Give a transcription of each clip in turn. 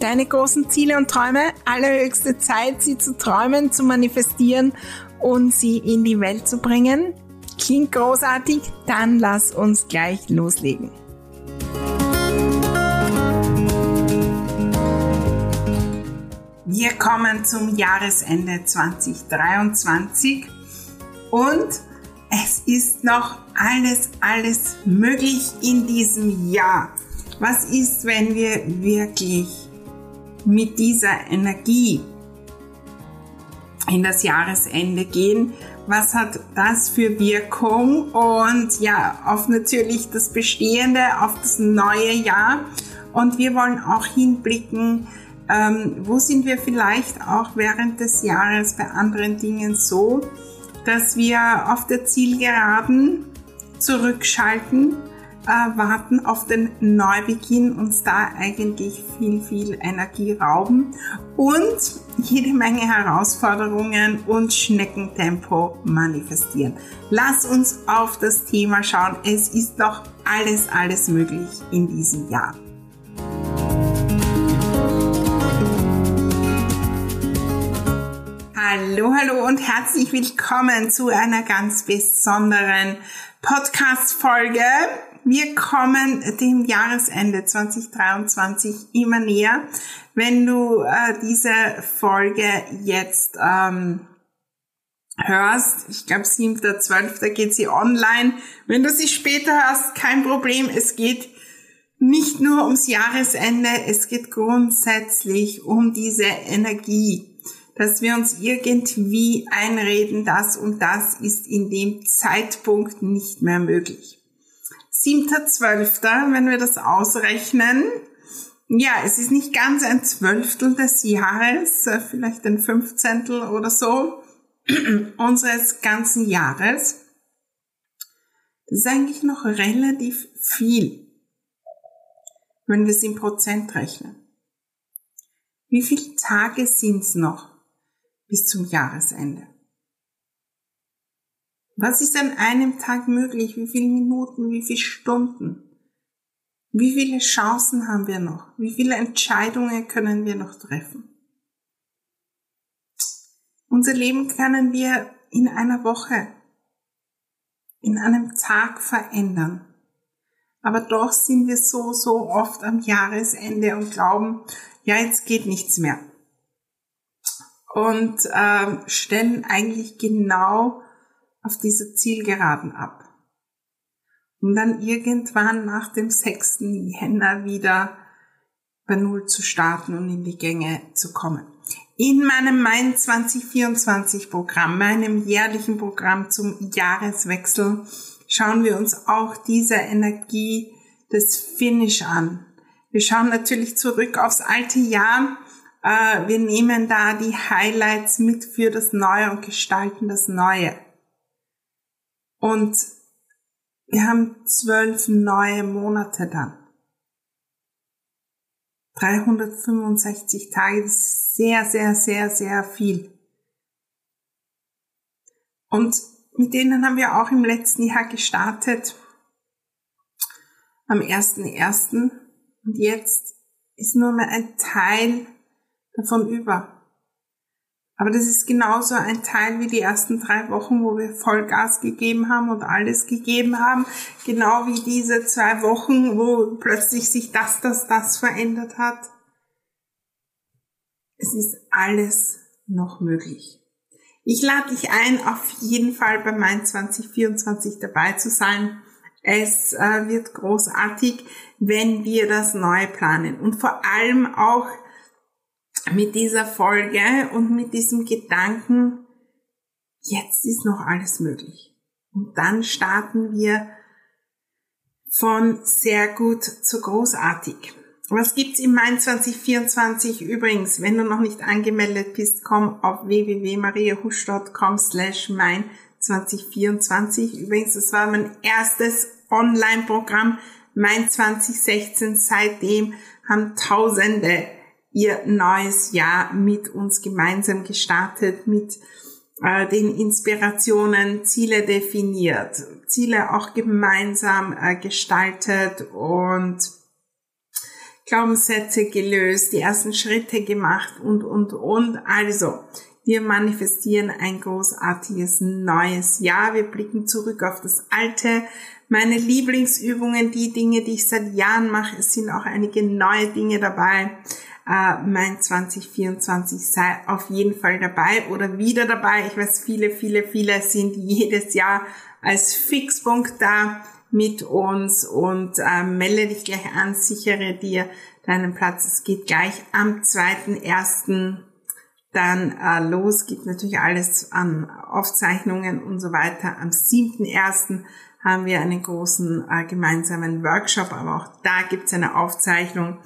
deine großen Ziele und Träume. Allerhöchste Zeit, sie zu träumen, zu manifestieren und sie in die Welt zu bringen. Klingt großartig? Dann lass uns gleich loslegen. Wir kommen zum Jahresende 2023 und es ist noch alles, alles möglich in diesem Jahr. Was ist, wenn wir wirklich mit dieser Energie in das Jahresende gehen. Was hat das für Wirkung? Und ja, auf natürlich das Bestehende, auf das neue Jahr. Und wir wollen auch hinblicken, ähm, wo sind wir vielleicht auch während des Jahres bei anderen Dingen so, dass wir auf der Zielgeraden zurückschalten äh, warten auf den Neubeginn, uns da eigentlich viel, viel Energie rauben und jede Menge Herausforderungen und Schneckentempo manifestieren. Lass uns auf das Thema schauen. Es ist doch alles, alles möglich in diesem Jahr. Hallo, hallo und herzlich willkommen zu einer ganz besonderen Podcast-Folge wir kommen dem Jahresende 2023 immer näher. Wenn du äh, diese Folge jetzt ähm, hörst, ich glaube 7.12. geht sie online. Wenn du sie später hörst, kein Problem. Es geht nicht nur ums Jahresende, es geht grundsätzlich um diese Energie, dass wir uns irgendwie einreden, das und das ist in dem Zeitpunkt nicht mehr möglich. 7.12., wenn wir das ausrechnen, ja, es ist nicht ganz ein Zwölftel des Jahres, äh, vielleicht ein Fünfzehntel oder so unseres ganzen Jahres. Das ist eigentlich noch relativ viel, wenn wir es in Prozent rechnen. Wie viele Tage sind es noch bis zum Jahresende? Was ist an einem Tag möglich? Wie viele Minuten? Wie viele Stunden? Wie viele Chancen haben wir noch? Wie viele Entscheidungen können wir noch treffen? Unser Leben können wir in einer Woche, in einem Tag verändern. Aber doch sind wir so, so oft am Jahresende und glauben, ja, jetzt geht nichts mehr. Und äh, stellen eigentlich genau auf dieser Zielgeraden ab. Um dann irgendwann nach dem 6. Jänner wieder bei Null zu starten und in die Gänge zu kommen. In meinem Main 2024 Programm, meinem jährlichen Programm zum Jahreswechsel, schauen wir uns auch diese Energie des Finish an. Wir schauen natürlich zurück aufs alte Jahr. Äh, wir nehmen da die Highlights mit für das Neue und gestalten das Neue. Und wir haben zwölf neue Monate dann. 365 Tage, das ist sehr, sehr, sehr, sehr viel. Und mit denen haben wir auch im letzten Jahr gestartet. Am 1.1. Und jetzt ist nur mehr ein Teil davon über. Aber das ist genauso ein Teil wie die ersten drei Wochen, wo wir Vollgas gegeben haben und alles gegeben haben. Genau wie diese zwei Wochen, wo plötzlich sich das, das, das verändert hat. Es ist alles noch möglich. Ich lade dich ein, auf jeden Fall bei Mein 2024 dabei zu sein. Es äh, wird großartig, wenn wir das neu planen und vor allem auch mit dieser Folge und mit diesem Gedanken, jetzt ist noch alles möglich. Und dann starten wir von sehr gut zu großartig. Was gibt's im Mai 2024 übrigens? Wenn du noch nicht angemeldet bist, komm auf www.mariahusch.com slash mein 2024. Übrigens, das war mein erstes Online-Programm, mein 2016. Seitdem haben Tausende ihr neues Jahr mit uns gemeinsam gestartet, mit äh, den Inspirationen, Ziele definiert, Ziele auch gemeinsam äh, gestaltet und Glaubenssätze gelöst, die ersten Schritte gemacht und, und, und. Also, wir manifestieren ein großartiges neues Jahr. Wir blicken zurück auf das alte. Meine Lieblingsübungen, die Dinge, die ich seit Jahren mache, es sind auch einige neue Dinge dabei. Äh, mein 2024 sei auf jeden Fall dabei oder wieder dabei. Ich weiß, viele, viele, viele sind jedes Jahr als Fixpunkt da mit uns und äh, melde dich gleich an, sichere dir deinen Platz. Es geht gleich am 2.1. dann äh, los, gibt natürlich alles an Aufzeichnungen und so weiter. Am 7.1. haben wir einen großen äh, gemeinsamen Workshop, aber auch da gibt's eine Aufzeichnung.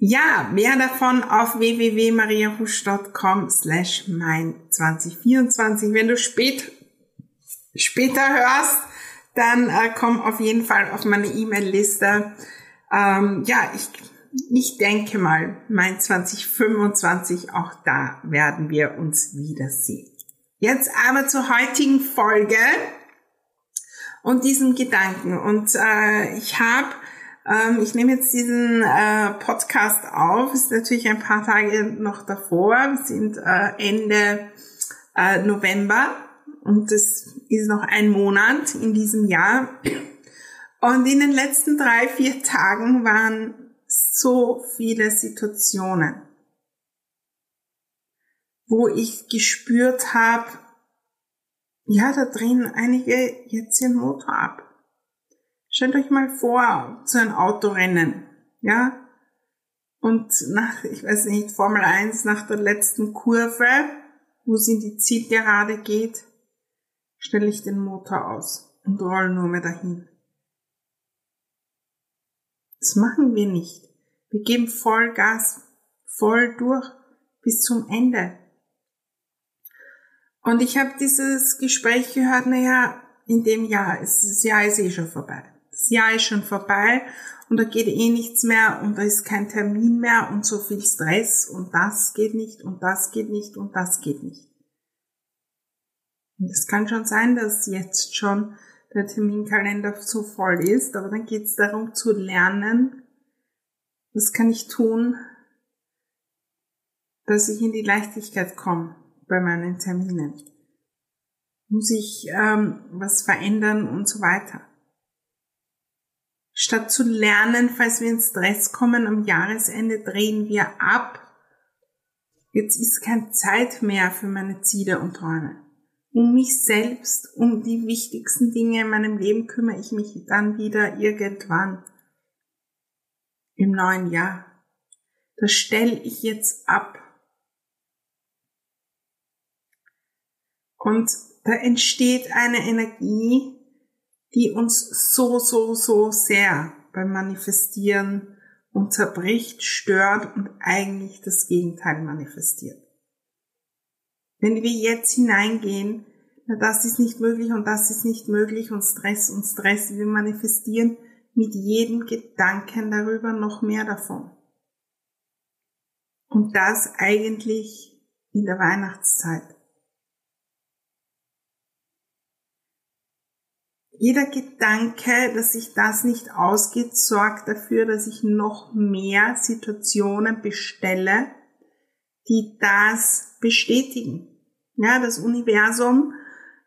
Ja, mehr davon auf www.mariahusch.com slash mein 2024. Wenn du spät, später hörst, dann äh, komm auf jeden Fall auf meine E-Mail-Liste. Ähm, ja, ich, ich denke mal, mein 2025, auch da werden wir uns wiedersehen. Jetzt aber zur heutigen Folge und diesem Gedanken. Und äh, ich habe, ähm, ich nehme jetzt diesen äh, Podcast auf, ist natürlich ein paar Tage noch davor, wir sind äh, Ende äh, November und das ist noch ein Monat in diesem Jahr. Und in den letzten drei, vier Tagen waren so viele Situationen, wo ich gespürt habe, ja, da drehen einige jetzt ihren Motor ab. Stellt euch mal vor, zu einem Autorennen, ja, und nach, ich weiß nicht, Formel 1, nach der letzten Kurve, wo es in die Zielgerade geht, stelle ich den Motor aus und roll nur mehr dahin. Das machen wir nicht. Wir geben Vollgas, voll durch bis zum Ende. Und ich habe dieses Gespräch gehört, naja, in dem Jahr, das Jahr ist eh schon vorbei. Das Jahr ist schon vorbei und da geht eh nichts mehr und da ist kein Termin mehr und so viel Stress und das geht nicht und das geht nicht und das geht nicht. Es kann schon sein, dass jetzt schon der Terminkalender zu voll ist, aber dann geht es darum zu lernen, was kann ich tun, dass ich in die Leichtigkeit komme bei meinen Terminen. Muss ich ähm, was verändern und so weiter. Statt zu lernen, falls wir in Stress kommen am Jahresende, drehen wir ab. Jetzt ist keine Zeit mehr für meine Ziele und Träume um mich selbst, um die wichtigsten Dinge in meinem Leben kümmere ich mich dann wieder irgendwann im neuen Jahr. Das stelle ich jetzt ab. Und da entsteht eine Energie, die uns so, so, so sehr beim Manifestieren unterbricht, stört und eigentlich das Gegenteil manifestiert. Wenn wir jetzt hineingehen, na, das ist nicht möglich und das ist nicht möglich und Stress und Stress, wir manifestieren mit jedem Gedanken darüber noch mehr davon. Und das eigentlich in der Weihnachtszeit. Jeder Gedanke, dass sich das nicht ausgeht, sorgt dafür, dass ich noch mehr Situationen bestelle, die das bestätigen. Ja, das Universum,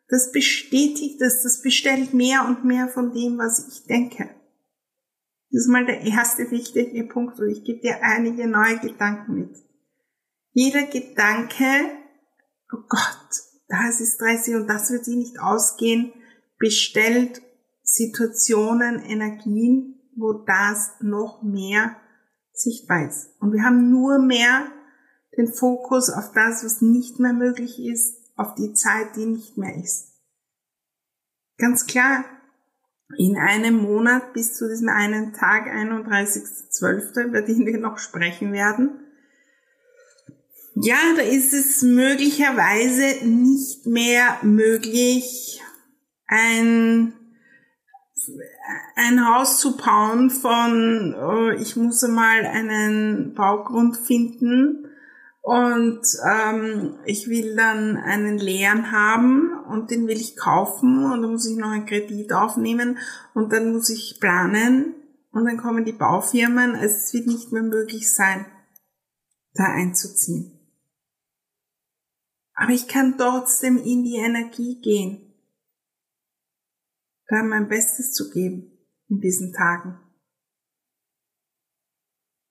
das bestätigt es, das bestellt mehr und mehr von dem, was ich denke. Das ist mal der erste wichtige Punkt und ich gebe dir einige neue Gedanken mit. Jeder Gedanke, oh Gott, das ist stressig und das wird sich nicht ausgehen, bestellt Situationen, Energien, wo das noch mehr sichtbar ist. Und wir haben nur mehr den Fokus auf das, was nicht mehr möglich ist, auf die Zeit, die nicht mehr ist. Ganz klar, in einem Monat bis zu diesem einen Tag, 31.12., über den wir noch sprechen werden, ja, da ist es möglicherweise nicht mehr möglich, ein, ein Haus zu bauen von, oh, ich muss einmal einen Baugrund finden und ähm, ich will dann einen leeren haben und den will ich kaufen und dann muss ich noch einen Kredit aufnehmen und dann muss ich planen und dann kommen die Baufirmen. Also es wird nicht mehr möglich sein, da einzuziehen. Aber ich kann trotzdem in die Energie gehen, da mein Bestes zu geben in diesen Tagen.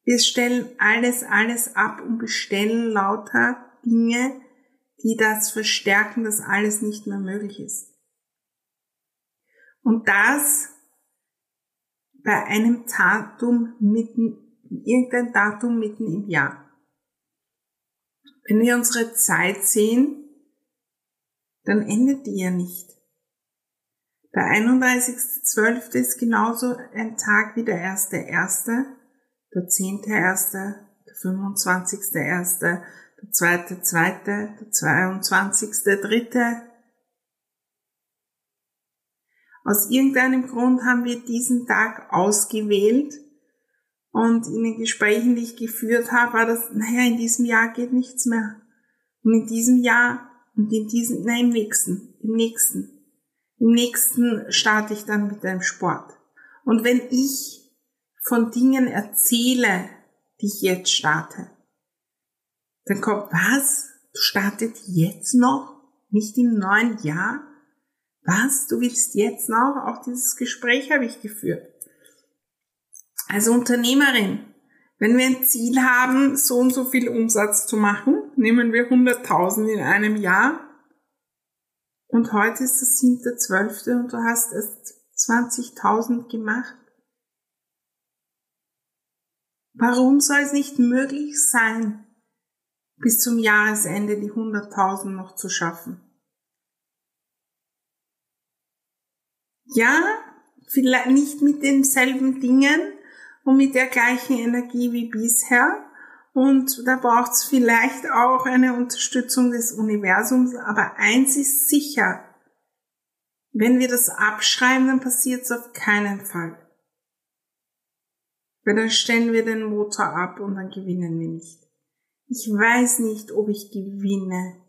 Wir stellen alles, alles ab und bestellen lauter Dinge, die das verstärken, dass alles nicht mehr möglich ist. Und das bei einem Datum mitten, irgendein Datum mitten im Jahr. Wenn wir unsere Zeit sehen, dann endet die ja nicht. Der 31.12. ist genauso ein Tag wie der 1.1., der 10.1., der 25.1., der 2.2., der 22.3. Aus irgendeinem Grund haben wir diesen Tag ausgewählt und in den Gesprächen, die ich geführt habe, war das, naja, in diesem Jahr geht nichts mehr. Und in diesem Jahr und in diesem, nein, im nächsten, im nächsten. Im nächsten starte ich dann mit einem Sport. Und wenn ich von Dingen erzähle, die ich jetzt starte, dann kommt, was? Du startet jetzt noch? Nicht im neuen Jahr? Was? Du willst jetzt noch? Auch dieses Gespräch habe ich geführt. Als Unternehmerin, wenn wir ein Ziel haben, so und so viel Umsatz zu machen, nehmen wir 100.000 in einem Jahr und heute ist das 7.12. und du hast erst 20.000 gemacht. Warum soll es nicht möglich sein, bis zum Jahresende die 100.000 noch zu schaffen? Ja, vielleicht nicht mit denselben Dingen, und mit der gleichen Energie wie bisher. Und da braucht es vielleicht auch eine Unterstützung des Universums. Aber eins ist sicher, wenn wir das abschreiben, dann passiert es auf keinen Fall. Weil dann stellen wir den Motor ab und dann gewinnen wir nicht. Ich weiß nicht, ob ich gewinne,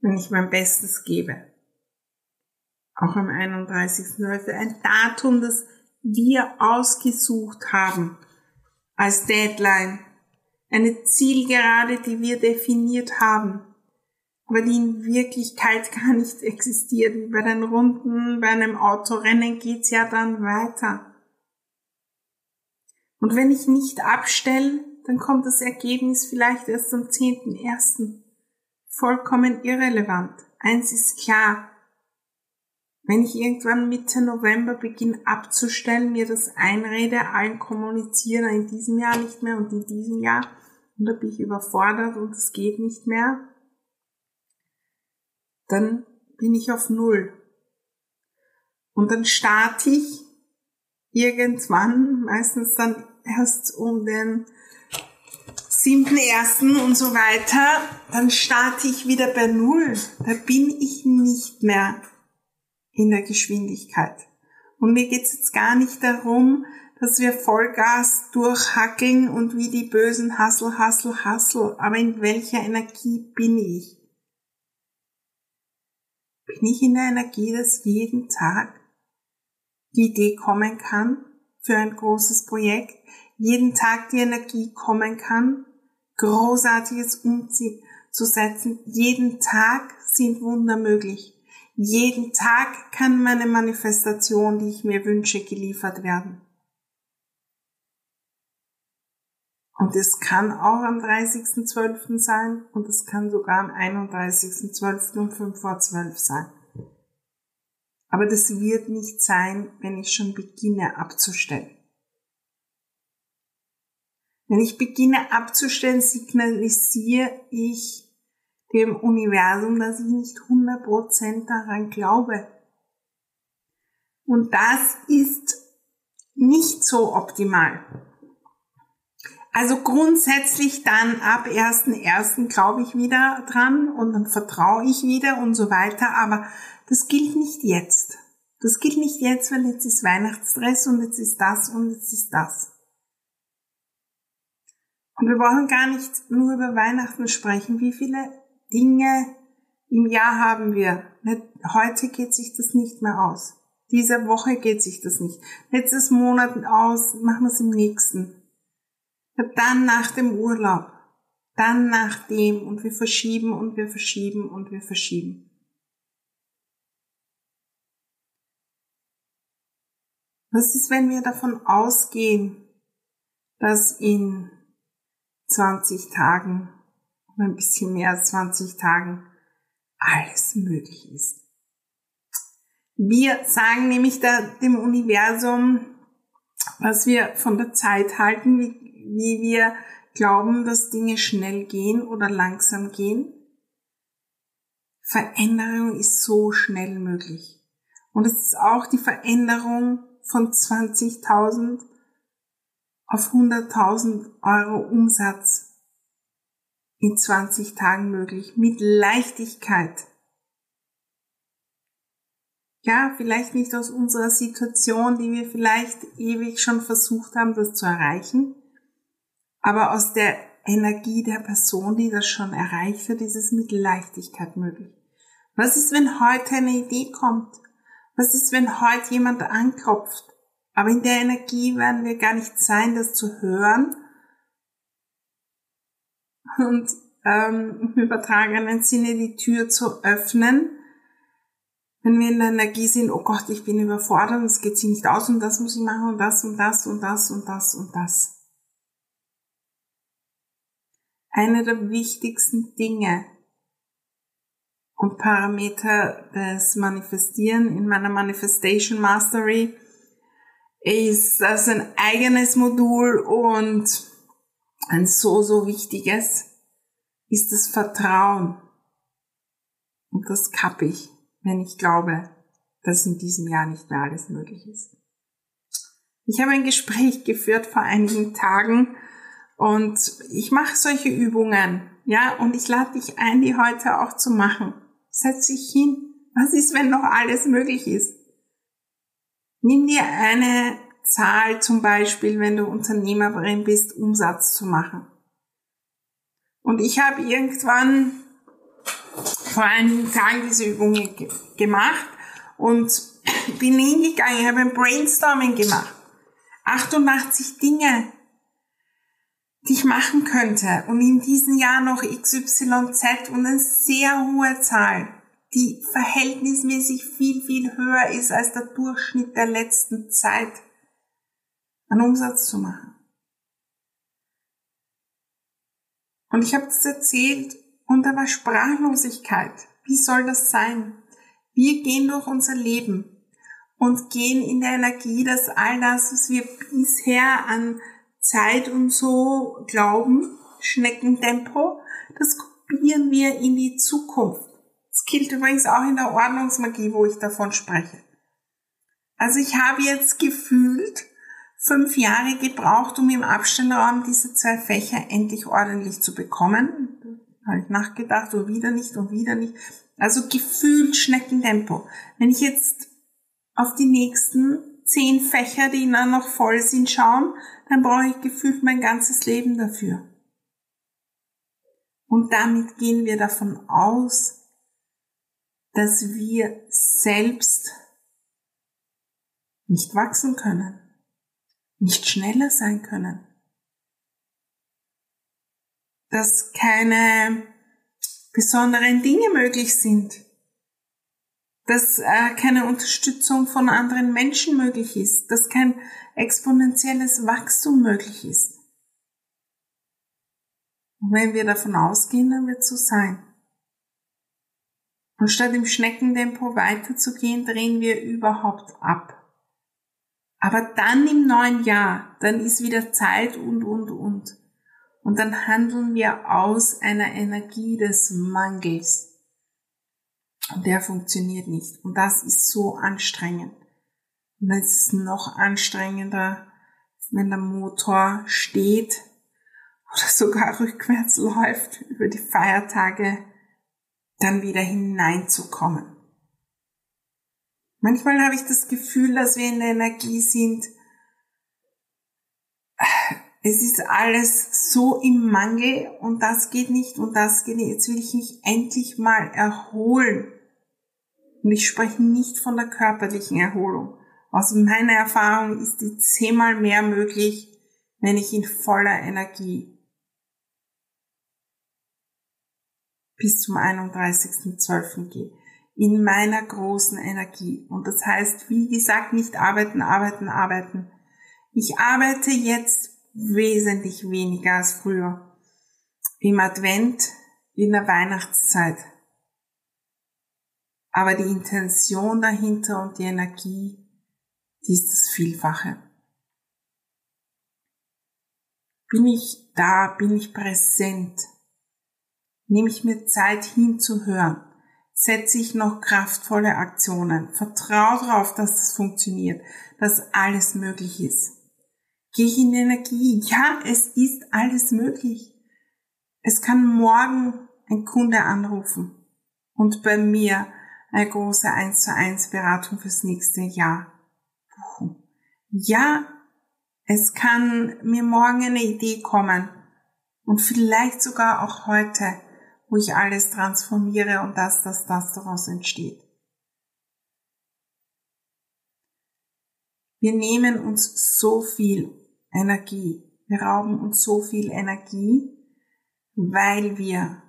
wenn ich mein Bestes gebe. Auch am 31.12. Ein Datum, das wir ausgesucht haben als Deadline. Eine Zielgerade, die wir definiert haben, aber die in Wirklichkeit gar nicht existiert. Wie bei den Runden, bei einem Autorennen geht's ja dann weiter. Und wenn ich nicht abstelle, dann kommt das Ergebnis vielleicht erst am 10.01. Vollkommen irrelevant. Eins ist klar, wenn ich irgendwann Mitte November beginne abzustellen, mir das einrede, allen kommunizieren in diesem Jahr nicht mehr und in diesem Jahr und da bin ich überfordert und es geht nicht mehr, dann bin ich auf Null. Und dann starte ich irgendwann, meistens dann erst um den siebten ersten und so weiter, dann starte ich wieder bei Null. Da bin ich nicht mehr in der Geschwindigkeit. Und mir geht's jetzt gar nicht darum, dass wir Vollgas durchhackeln und wie die bösen Hassel, Hassel, Hassel. Aber in welcher Energie bin ich? Bin ich in der Energie, dass jeden Tag die Idee kommen kann für ein großes Projekt? Jeden Tag die Energie kommen kann, Großartiges umzusetzen? Jeden Tag sind Wunder möglich. Jeden Tag kann meine Manifestation, die ich mir wünsche, geliefert werden. Und es kann auch am 30.12. sein und es kann sogar am 31.12. um 5 vor 12 sein. Aber das wird nicht sein, wenn ich schon beginne abzustellen. Wenn ich beginne abzustellen, signalisiere ich dem Universum, dass ich nicht 100% daran glaube. Und das ist nicht so optimal. Also grundsätzlich dann ab 1.1. glaube ich wieder dran und dann vertraue ich wieder und so weiter, aber das gilt nicht jetzt. Das gilt nicht jetzt, weil jetzt ist Weihnachtsstress und jetzt ist das und jetzt ist das. Und wir brauchen gar nicht nur über Weihnachten sprechen. Wie viele Dinge im Jahr haben wir? Heute geht sich das nicht mehr aus. Diese Woche geht sich das nicht. Letztes Monat aus, machen wir es im nächsten. Dann nach dem Urlaub. Dann nach dem und wir verschieben und wir verschieben und wir verschieben. Was ist, wenn wir davon ausgehen, dass in 20 Tagen oder ein bisschen mehr als 20 Tagen alles möglich ist. Wir sagen nämlich da dem Universum, was wir von der Zeit halten, wie, wir glauben, dass Dinge schnell gehen oder langsam gehen. Veränderung ist so schnell möglich. Und es ist auch die Veränderung von 20.000 auf 100.000 Euro Umsatz in 20 Tagen möglich, mit Leichtigkeit. Ja, vielleicht nicht aus unserer Situation, die wir vielleicht ewig schon versucht haben, das zu erreichen, aber aus der Energie der Person, die das schon erreicht hat, ist es mit Leichtigkeit möglich. Was ist, wenn heute eine Idee kommt? Was ist, wenn heute jemand anklopft? Aber in der Energie werden wir gar nicht sein, das zu hören. Und ähm, im übertragenen Sinne die Tür zu öffnen. Wenn wir in der Energie sind, oh Gott, ich bin überfordert, es geht sich nicht aus und das muss ich machen und das und das und das und das und das. Eine der wichtigsten Dinge und Parameter des Manifestieren in meiner Manifestation Mastery ist das ein eigenes Modul und ein so, so wichtiges ist das Vertrauen. Und das kappe ich, wenn ich glaube, dass in diesem Jahr nicht mehr alles möglich ist. Ich habe ein Gespräch geführt vor einigen Tagen und ich mache solche Übungen, ja, und ich lade dich ein, die heute auch zu machen. Setz dich hin. Was ist, wenn noch alles möglich ist? Nimm dir eine Zahl zum Beispiel, wenn du Unternehmerin bist, Umsatz zu machen. Und ich habe irgendwann vor einigen Tagen diese Übung gemacht und bin hingegangen, habe ein Brainstorming gemacht. 88 Dinge, die ich machen könnte und in diesem Jahr noch XYZ und eine sehr hohe Zahl die verhältnismäßig viel, viel höher ist als der Durchschnitt der letzten Zeit an Umsatz zu machen. Und ich habe das erzählt und da war Sprachlosigkeit. Wie soll das sein? Wir gehen durch unser Leben und gehen in der Energie, dass all das, was wir bisher an Zeit und so glauben, Schneckentempo, das kopieren wir in die Zukunft. Das gilt übrigens auch in der Ordnungsmagie, wo ich davon spreche. Also ich habe jetzt gefühlt fünf Jahre gebraucht, um im Abstellraum diese zwei Fächer endlich ordentlich zu bekommen. Da habe ich nachgedacht, und wieder nicht und wieder nicht. Also gefühlt Schneckentempo. Wenn ich jetzt auf die nächsten zehn Fächer, die dann noch voll sind, schauen, dann brauche ich gefühlt mein ganzes Leben dafür. Und damit gehen wir davon aus, dass wir selbst nicht wachsen können, nicht schneller sein können, dass keine besonderen Dinge möglich sind, dass äh, keine Unterstützung von anderen Menschen möglich ist, dass kein exponentielles Wachstum möglich ist. Und wenn wir davon ausgehen, dann wird es so sein. Und statt im Schneckentempo weiterzugehen, drehen wir überhaupt ab. Aber dann im neuen Jahr, dann ist wieder Zeit und, und, und. Und dann handeln wir aus einer Energie des Mangels. Und der funktioniert nicht. Und das ist so anstrengend. Und dann ist es noch anstrengender, wenn der Motor steht oder sogar rückwärts läuft über die Feiertage, dann wieder hineinzukommen. Manchmal habe ich das Gefühl, dass wir in der Energie sind. Es ist alles so im Mangel und das geht nicht und das geht nicht. Jetzt will ich mich endlich mal erholen. Und ich spreche nicht von der körperlichen Erholung. Aus meiner Erfahrung ist die zehnmal mehr möglich, wenn ich in voller Energie bis zum 31.12. gehe. In meiner großen Energie. Und das heißt, wie gesagt, nicht arbeiten, arbeiten, arbeiten. Ich arbeite jetzt wesentlich weniger als früher. Im Advent, in der Weihnachtszeit. Aber die Intention dahinter und die Energie, die ist das Vielfache. Bin ich da, bin ich präsent, Nehme ich mir Zeit hinzuhören? Setze ich noch kraftvolle Aktionen? Vertraue darauf, dass es funktioniert, dass alles möglich ist. Gehe ich in Energie? Ja, es ist alles möglich. Es kann morgen ein Kunde anrufen und bei mir eine große 1 zu 1 Beratung fürs nächste Jahr buchen. Ja, es kann mir morgen eine Idee kommen und vielleicht sogar auch heute wo ich alles transformiere und das, das, das daraus entsteht. Wir nehmen uns so viel Energie, wir rauben uns so viel Energie, weil wir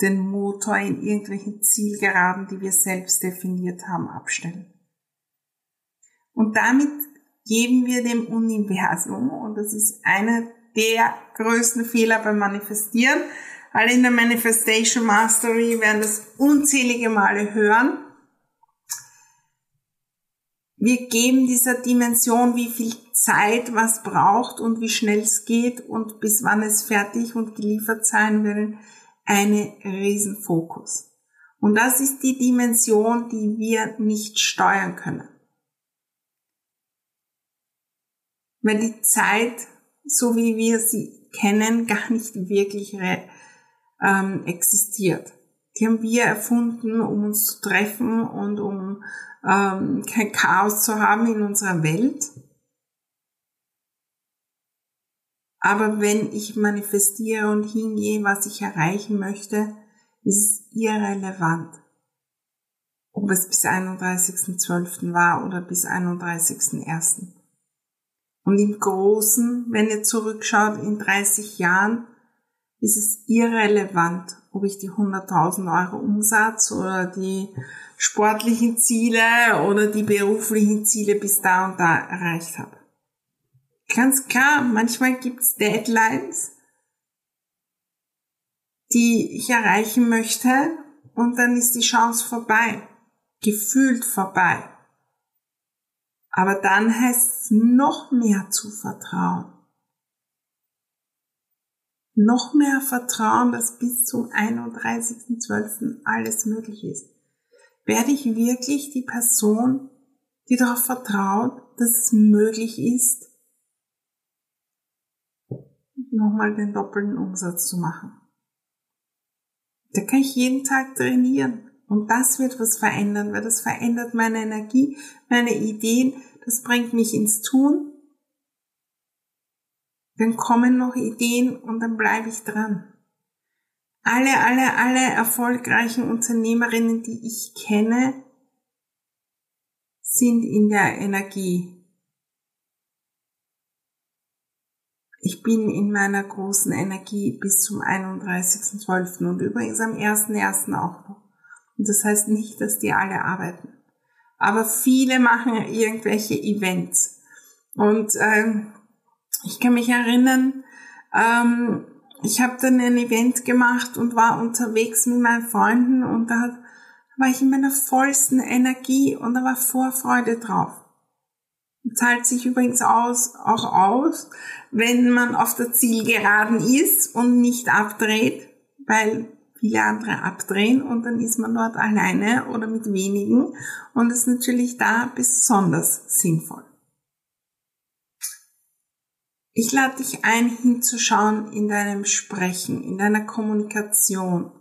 den Motor in irgendwelchen Zielgeraden, die wir selbst definiert haben, abstellen. Und damit geben wir dem Universum, und das ist einer der größten Fehler beim Manifestieren, alle in der Manifestation Mastery werden das unzählige Male hören. Wir geben dieser Dimension, wie viel Zeit was braucht und wie schnell es geht und bis wann es fertig und geliefert sein will, einen Riesenfokus. Und das ist die Dimension, die wir nicht steuern können. Weil die Zeit, so wie wir sie kennen, gar nicht wirklich ähm, existiert. Die haben wir erfunden, um uns zu treffen und um ähm, kein Chaos zu haben in unserer Welt. Aber wenn ich manifestiere und hingehe, was ich erreichen möchte, ist es irrelevant, ob es bis 31.12. war oder bis 31.01. Und im Großen, wenn ihr zurückschaut in 30 Jahren, ist es irrelevant, ob ich die 100.000 Euro Umsatz oder die sportlichen Ziele oder die beruflichen Ziele bis da und da erreicht habe. Ganz klar, manchmal gibt's Deadlines, die ich erreichen möchte und dann ist die Chance vorbei, gefühlt vorbei. Aber dann heißt es noch mehr zu vertrauen noch mehr Vertrauen, dass bis zum 31.12. alles möglich ist. Werde ich wirklich die Person, die darauf vertraut, dass es möglich ist, nochmal den doppelten Umsatz zu machen. Da kann ich jeden Tag trainieren. Und das wird was verändern, weil das verändert meine Energie, meine Ideen, das bringt mich ins Tun dann kommen noch Ideen und dann bleibe ich dran. Alle, alle, alle erfolgreichen Unternehmerinnen, die ich kenne, sind in der Energie. Ich bin in meiner großen Energie bis zum 31.12. und übrigens am 1.1. auch noch. Und das heißt nicht, dass die alle arbeiten. Aber viele machen irgendwelche Events. Und ähm, ich kann mich erinnern, ähm, ich habe dann ein Event gemacht und war unterwegs mit meinen Freunden und da war ich in meiner vollsten Energie und da war Vorfreude drauf. Zahlt sich übrigens aus, auch aus, wenn man auf der Zielgeraden ist und nicht abdreht, weil viele andere abdrehen und dann ist man dort alleine oder mit wenigen und ist natürlich da besonders sinnvoll. Ich lade dich ein, hinzuschauen in deinem Sprechen, in deiner Kommunikation.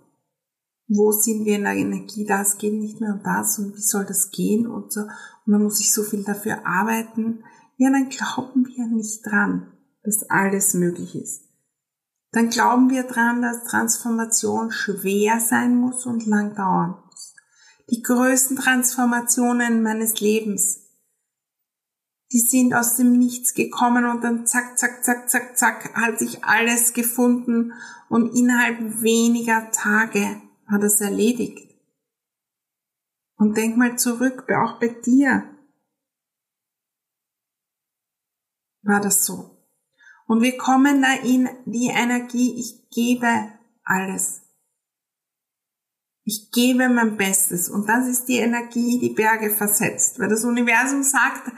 Wo sind wir in der Energie? Das geht nicht mehr um das und wie soll das gehen und so. Und dann muss ich so viel dafür arbeiten. Ja, dann glauben wir nicht dran, dass alles möglich ist. Dann glauben wir dran, dass Transformation schwer sein muss und lang dauern muss. Die größten Transformationen meines Lebens die sind aus dem Nichts gekommen und dann zack, zack, zack, zack, zack, hat sich alles gefunden und innerhalb weniger Tage war das erledigt. Und denk mal zurück, auch bei dir war das so. Und wir kommen da in die Energie, ich gebe alles. Ich gebe mein Bestes und das ist die Energie, die Berge versetzt. Weil das Universum sagt,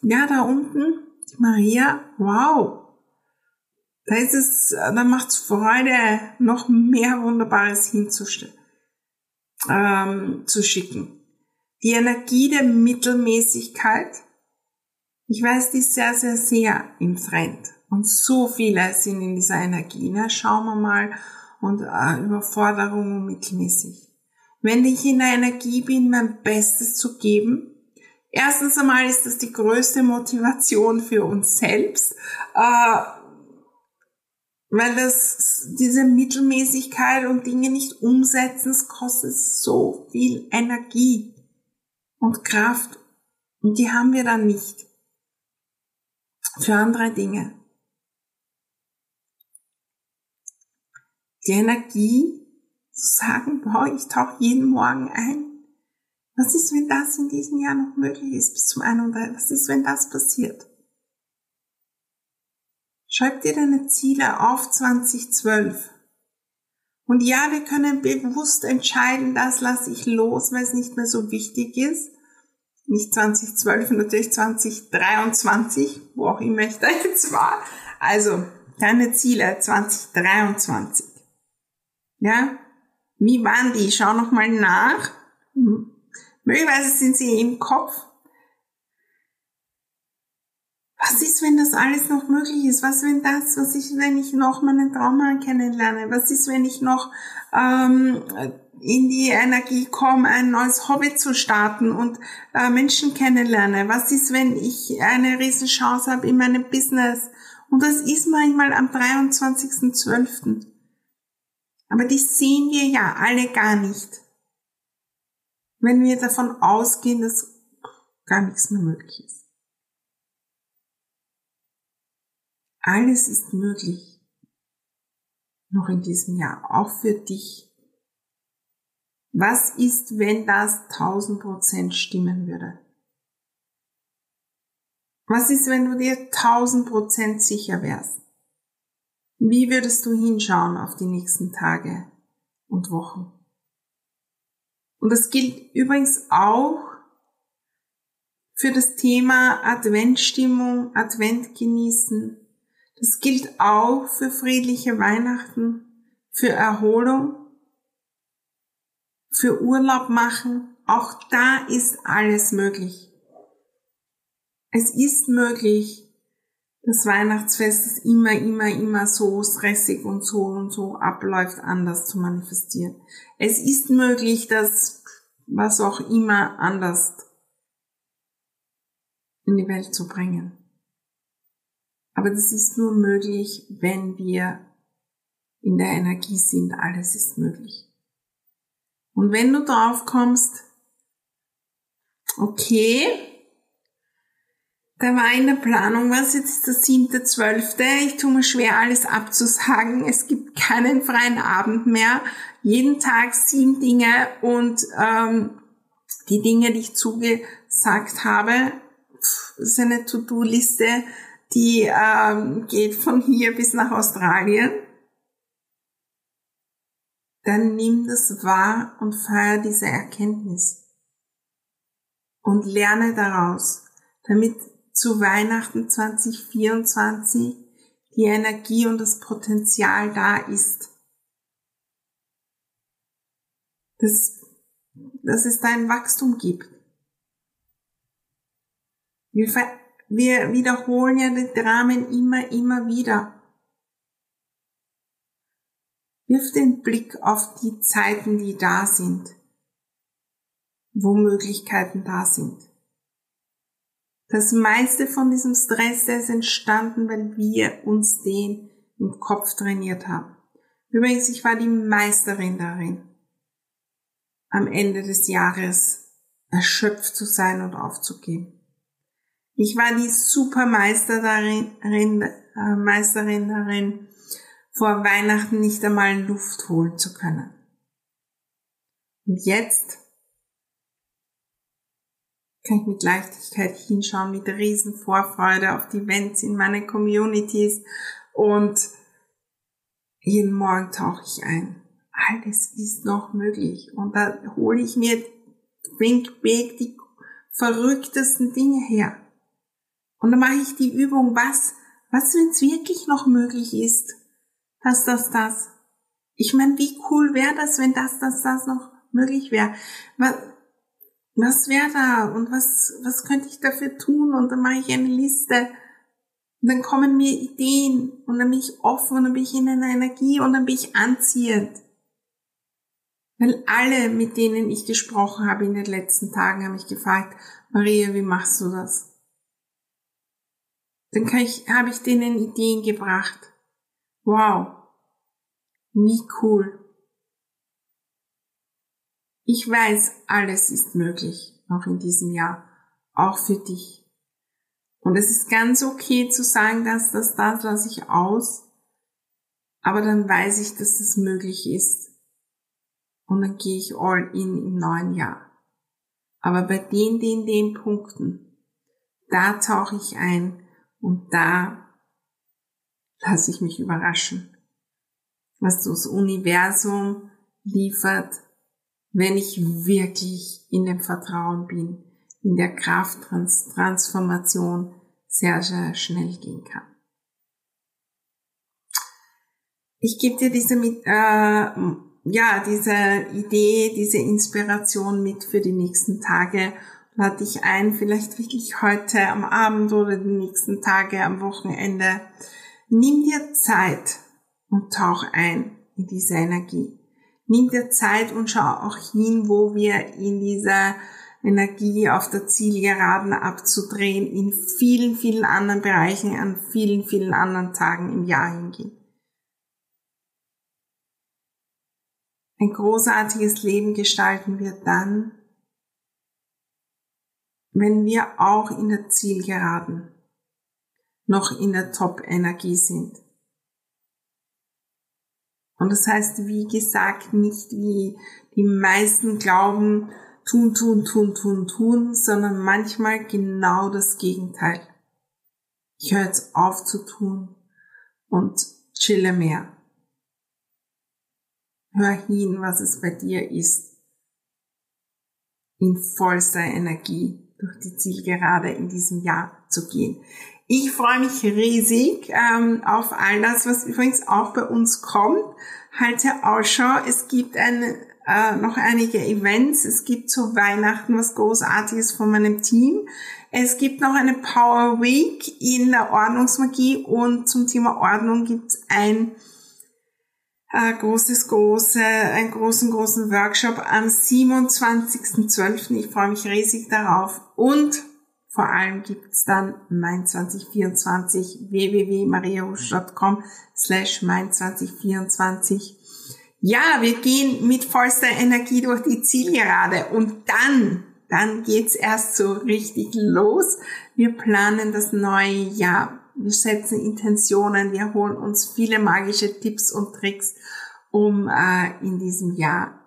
ja, da unten, Maria, wow, da ist es, da macht es Freude, noch mehr Wunderbares hinzustellen, ähm, zu schicken. Die Energie der Mittelmäßigkeit, ich weiß, die sehr, sehr, sehr im Trend. Und so viele sind in dieser Energie. Ne? Schauen wir mal. Und äh, Überforderung mittelmäßig wenn ich in der Energie bin, mein Bestes zu geben. Erstens einmal ist das die größte Motivation für uns selbst, äh, weil das diese Mittelmäßigkeit und Dinge nicht umsetzen, es kostet so viel Energie und Kraft und die haben wir dann nicht für andere Dinge. Die Energie zu sagen, boah, ich tauche jeden Morgen ein. Was ist, wenn das in diesem Jahr noch möglich ist bis zum 31? Was ist, wenn das passiert? Schreib dir deine Ziele auf 2012. Und ja, wir können bewusst entscheiden, das lasse ich los, weil es nicht mehr so wichtig ist. Nicht 2012, natürlich 2023, wo auch immer ich da jetzt war. Also, deine Ziele 2023. Ja? Wie waren die? Schau noch mal nach. Hm. Möglicherweise sind sie im Kopf. Was ist, wenn das alles noch möglich ist? Was wenn das? Was ist, wenn ich noch meinen Trauma kennenlerne? Was ist, wenn ich noch ähm, in die Energie komme, ein neues Hobby zu starten und äh, Menschen kennenlerne? Was ist, wenn ich eine riesen Chance habe in meinem Business? Und das ist manchmal am 23.12. Aber die sehen wir ja alle gar nicht. Wenn wir davon ausgehen, dass gar nichts mehr möglich ist. Alles ist möglich. Noch in diesem Jahr. Auch für dich. Was ist, wenn das 1000 Prozent stimmen würde? Was ist, wenn du dir 1000 Prozent sicher wärst? Wie würdest du hinschauen auf die nächsten Tage und Wochen? Und das gilt übrigens auch für das Thema Adventstimmung, Advent genießen. Das gilt auch für friedliche Weihnachten, für Erholung, für Urlaub machen. Auch da ist alles möglich. Es ist möglich, das Weihnachtsfest ist immer, immer, immer so stressig und so und so abläuft, anders zu manifestieren. Es ist möglich, dass was auch immer anders in die Welt zu bringen. Aber das ist nur möglich, wenn wir in der Energie sind. Alles ist möglich. Und wenn du drauf kommst, okay, da war in der Planung, was jetzt ist der siebte, zwölfte. Ich tue mir schwer, alles abzusagen. Es gibt keinen freien Abend mehr. Jeden Tag sieben Dinge und ähm, die Dinge, die ich zugesagt habe, ist eine To-Do-Liste, die ähm, geht von hier bis nach Australien. dann nimm das wahr und feier diese Erkenntnis. Und lerne daraus, damit zu Weihnachten 2024 die Energie und das Potenzial da ist. Dass, dass es da ein Wachstum gibt. Wir, wir wiederholen ja den Dramen immer, immer wieder. Wirf den Blick auf die Zeiten, die da sind, wo Möglichkeiten da sind. Das meiste von diesem Stress, der ist entstanden, weil wir uns den im Kopf trainiert haben. Übrigens, ich war die Meisterin darin, am Ende des Jahres erschöpft zu sein und aufzugeben. Ich war die Supermeister darin, äh, Meisterin darin, vor Weihnachten nicht einmal Luft holen zu können. Und jetzt kann ich mit Leichtigkeit hinschauen, mit riesen Vorfreude auf die Events in meine Communities und jeden Morgen tauche ich ein. Alles ist noch möglich und da hole ich mir Think Big die verrücktesten Dinge her. Und dann mache ich die Übung, was, was, wenn es wirklich noch möglich ist, dass das, das. Ich meine, wie cool wäre das, wenn das, das, das noch möglich wäre? Was, wäre da und was, was könnte ich dafür tun? Und dann mache ich eine Liste. Und dann kommen mir Ideen und dann bin ich offen und dann bin ich in einer Energie und dann bin ich anziehend. Weil alle, mit denen ich gesprochen habe in den letzten Tagen, haben mich gefragt, Maria, wie machst du das? Dann kann ich, habe ich denen Ideen gebracht. Wow. Wie cool. Ich weiß, alles ist möglich, auch in diesem Jahr, auch für dich. Und es ist ganz okay zu sagen, dass das, das lasse ich aus, aber dann weiß ich, dass das möglich ist. Und dann gehe ich all in im neuen Jahr. Aber bei den, den, den Punkten, da tauche ich ein und da lasse ich mich überraschen, was das Universum liefert, wenn ich wirklich in dem Vertrauen bin, in der Kraft Trans Transformation sehr, sehr schnell gehen kann. Ich gebe dir diese, äh, ja, diese Idee, diese Inspiration mit für die nächsten Tage. Lade dich ein, vielleicht wirklich heute am Abend oder die nächsten Tage am Wochenende. Nimm dir Zeit und tauch ein in diese Energie. Nimm dir Zeit und schau auch hin, wo wir in dieser Energie auf der Zielgeraden abzudrehen, in vielen, vielen anderen Bereichen, an vielen, vielen anderen Tagen im Jahr hingehen. Ein großartiges Leben gestalten wir dann, wenn wir auch in der Zielgeraden noch in der Top-Energie sind. Und das heißt, wie gesagt, nicht wie die meisten glauben, tun, tun, tun, tun, tun, sondern manchmal genau das Gegenteil. Ich höre jetzt auf zu tun und chille mehr. Hör hin, was es bei dir ist. In vollster Energie durch die Zielgerade in diesem Jahr zu gehen. Ich freue mich riesig ähm, auf all das, was übrigens auch bei uns kommt. Halte Ausschau. Es gibt ein, äh, noch einige Events. Es gibt zu Weihnachten was Großartiges von meinem Team. Es gibt noch eine Power Week in der Ordnungsmagie und zum Thema Ordnung gibt es ein äh, großes, große, einen großen, großen Workshop am 27.12. Ich freue mich riesig darauf. Und vor allem gibt's dann mein 2024 www.mariahusch.com slash mein 2024. Ja, wir gehen mit vollster Energie durch die Zielgerade und dann, dann geht's erst so richtig los. Wir planen das neue Jahr. Wir setzen Intentionen, wir holen uns viele magische Tipps und Tricks, um äh, in diesem Jahr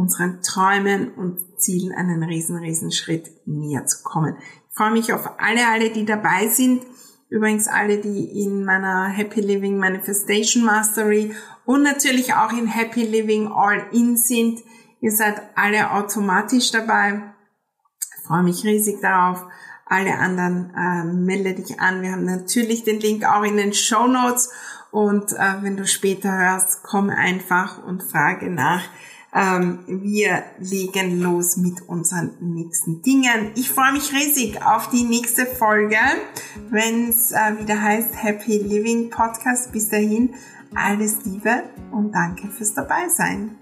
unseren Träumen und Zielen einen riesen, riesen Schritt näher zu kommen freue mich auf alle, alle, die dabei sind. Übrigens alle, die in meiner Happy Living Manifestation Mastery und natürlich auch in Happy Living All In sind. Ihr seid alle automatisch dabei. Ich freue mich riesig darauf. Alle anderen äh, melde dich an. Wir haben natürlich den Link auch in den Show Notes. Und äh, wenn du später hörst, komm einfach und frage nach. Ähm, wir legen los mit unseren nächsten Dingen. Ich freue mich riesig auf die nächste Folge, wenn es äh, wieder heißt Happy Living Podcast. Bis dahin alles Liebe und danke fürs Dabeisein.